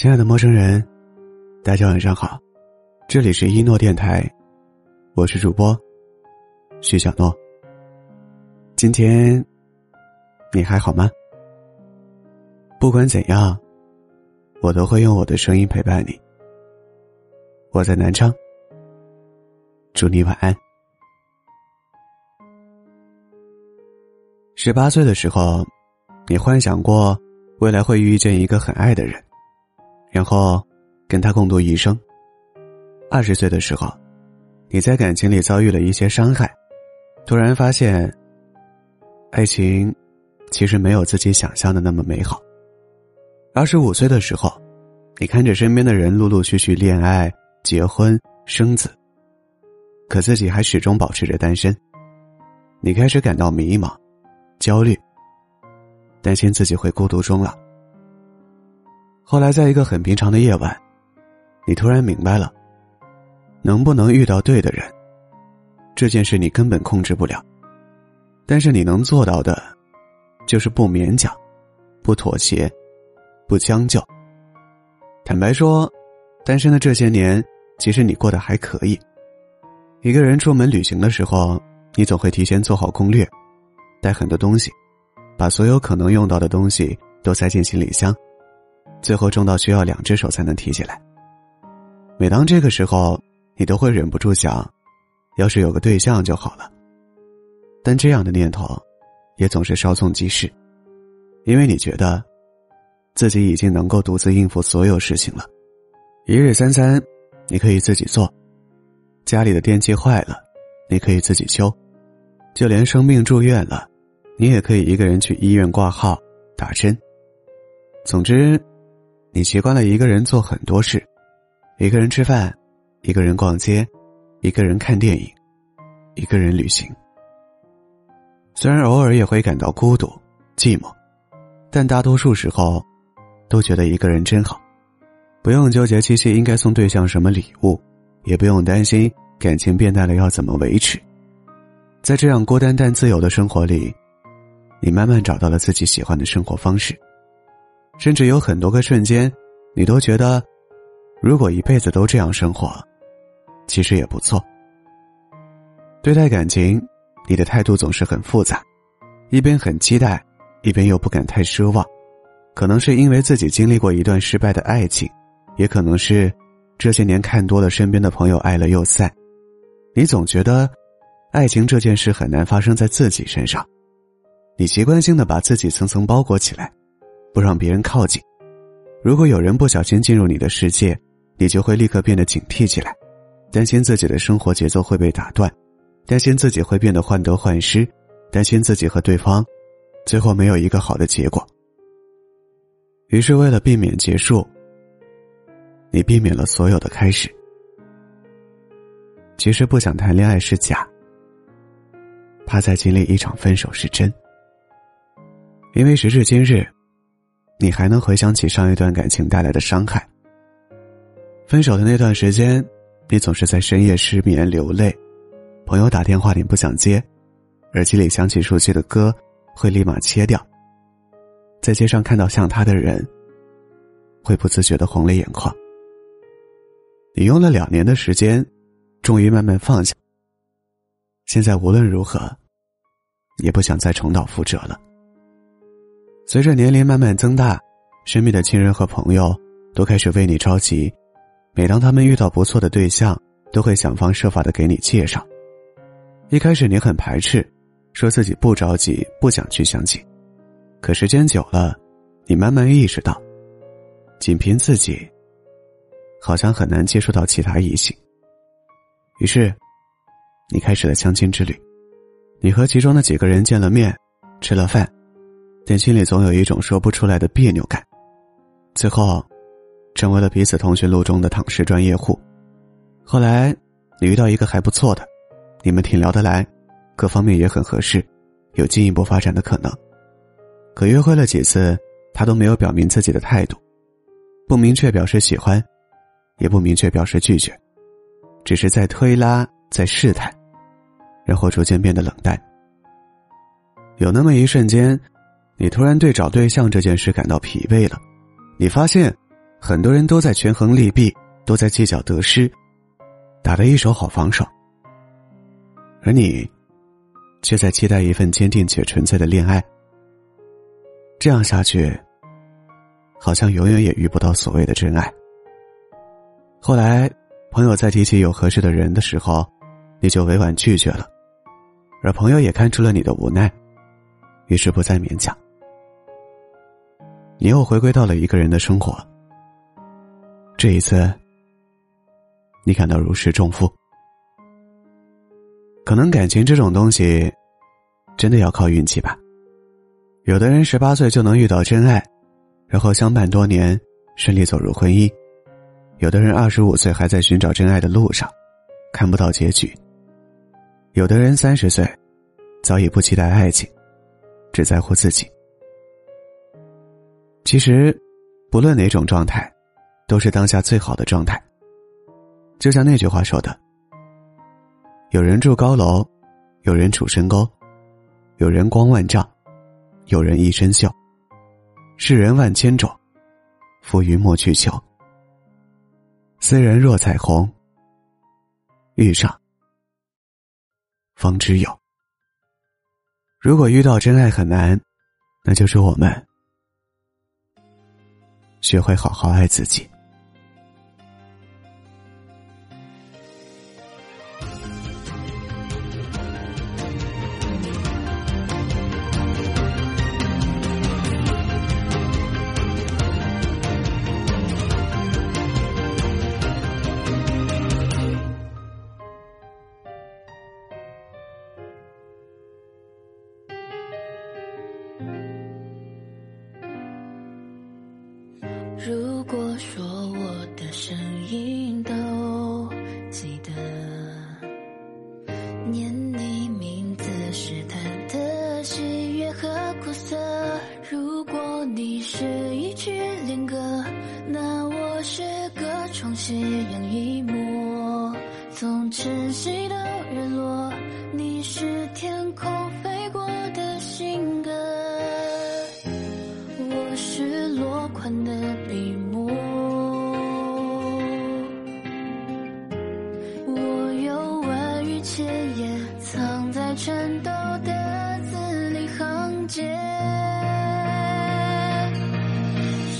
亲爱的陌生人，大家晚上好，这里是一诺电台，我是主播徐小诺。今天你还好吗？不管怎样，我都会用我的声音陪伴你。我在南昌，祝你晚安。十八岁的时候，你幻想过未来会遇见一个很爱的人。然后，跟他共度一生。二十岁的时候，你在感情里遭遇了一些伤害，突然发现，爱情其实没有自己想象的那么美好。二十五岁的时候，你看着身边的人陆陆续续恋爱、结婚、生子，可自己还始终保持着单身。你开始感到迷茫、焦虑，担心自己会孤独终老。后来，在一个很平常的夜晚，你突然明白了，能不能遇到对的人，这件事你根本控制不了。但是你能做到的，就是不勉强，不妥协，不将就。坦白说，单身的这些年，其实你过得还可以。一个人出门旅行的时候，你总会提前做好攻略，带很多东西，把所有可能用到的东西都塞进行李箱。最后重到需要两只手才能提起来。每当这个时候，你都会忍不住想，要是有个对象就好了。但这样的念头，也总是稍纵即逝，因为你觉得，自己已经能够独自应付所有事情了。一日三餐，你可以自己做；家里的电器坏了，你可以自己修；就连生病住院了，你也可以一个人去医院挂号、打针。总之。你习惯了一个人做很多事，一个人吃饭，一个人逛街，一个人看电影，一个人旅行。虽然偶尔也会感到孤独、寂寞，但大多数时候，都觉得一个人真好。不用纠结七夕应该送对象什么礼物，也不用担心感情变淡了要怎么维持。在这样孤单但自由的生活里，你慢慢找到了自己喜欢的生活方式。甚至有很多个瞬间，你都觉得，如果一辈子都这样生活，其实也不错。对待感情，你的态度总是很复杂，一边很期待，一边又不敢太奢望。可能是因为自己经历过一段失败的爱情，也可能是这些年看多了身边的朋友爱了又散，你总觉得，爱情这件事很难发生在自己身上，你习惯性的把自己层层包裹起来。不让别人靠近。如果有人不小心进入你的世界，你就会立刻变得警惕起来，担心自己的生活节奏会被打断，担心自己会变得患得患失，担心自己和对方最后没有一个好的结果。于是，为了避免结束，你避免了所有的开始。其实不想谈恋爱是假，怕再经历一场分手是真。因为时至今日。你还能回想起上一段感情带来的伤害？分手的那段时间，你总是在深夜失眠流泪，朋友打电话你不想接，耳机里响起熟悉的歌，会立马切掉。在街上看到像他的人，会不自觉的红了眼眶。你用了两年的时间，终于慢慢放下。现在无论如何，也不想再重蹈覆辙了。随着年龄慢慢增大，身边的亲人和朋友都开始为你着急。每当他们遇到不错的对象，都会想方设法的给你介绍。一开始你很排斥，说自己不着急，不想去相亲。可时间久了，你慢慢意识到，仅凭自己，好像很难接触到其他异性。于是，你开始了相亲之旅。你和其中的几个人见了面，吃了饭。但心里总有一种说不出来的别扭感，最后，成为了彼此通讯录中的躺尸专业户。后来，你遇到一个还不错的，你们挺聊得来，各方面也很合适，有进一步发展的可能。可约会了几次，他都没有表明自己的态度，不明确表示喜欢，也不明确表示拒绝，只是在推拉，在试探，然后逐渐变得冷淡。有那么一瞬间。你突然对找对象这件事感到疲惫了，你发现，很多人都在权衡利弊，都在计较得失，打得一手好防守。而你，却在期待一份坚定且纯粹的恋爱。这样下去，好像永远也遇不到所谓的真爱。后来，朋友在提起有合适的人的时候，你就委婉拒绝了，而朋友也看出了你的无奈，于是不再勉强。你又回归到了一个人的生活。这一次，你感到如释重负。可能感情这种东西，真的要靠运气吧。有的人十八岁就能遇到真爱，然后相伴多年，顺利走入婚姻；有的人二十五岁还在寻找真爱的路上，看不到结局；有的人三十岁，早已不期待爱情，只在乎自己。其实，不论哪种状态，都是当下最好的状态。就像那句话说的。有人住高楼，有人处深沟，有人光万丈，有人一身锈。世人万千种，浮云莫去求。斯人若彩虹，遇上方知有。如果遇到真爱很难，那就是我们学会好好爱自己。天空飞过的信鸽，我是落款的笔墨，我有万语千言藏在。颤抖的字里行间，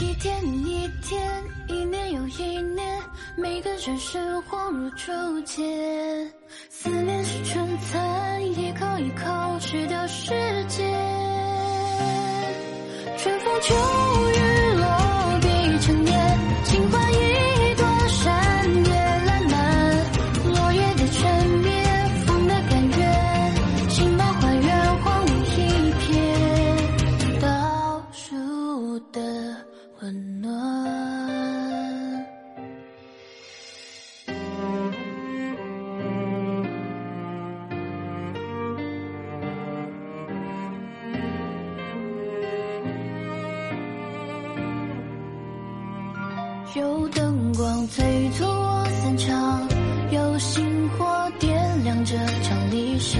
一天一天，一年又一年，每个转身恍如初见。思念是餐，一口一口吃掉时间。春风秋雨有灯光催促我散场，有星火点亮这场理想，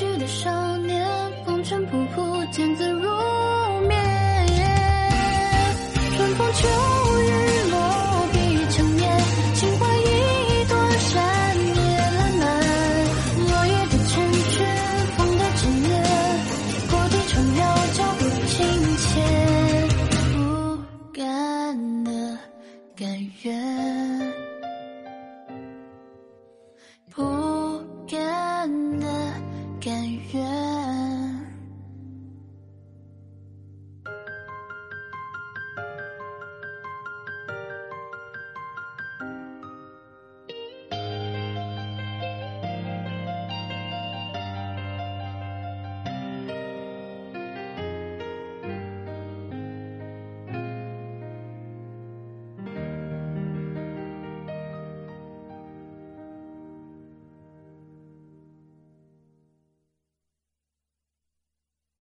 去的少年，风尘仆。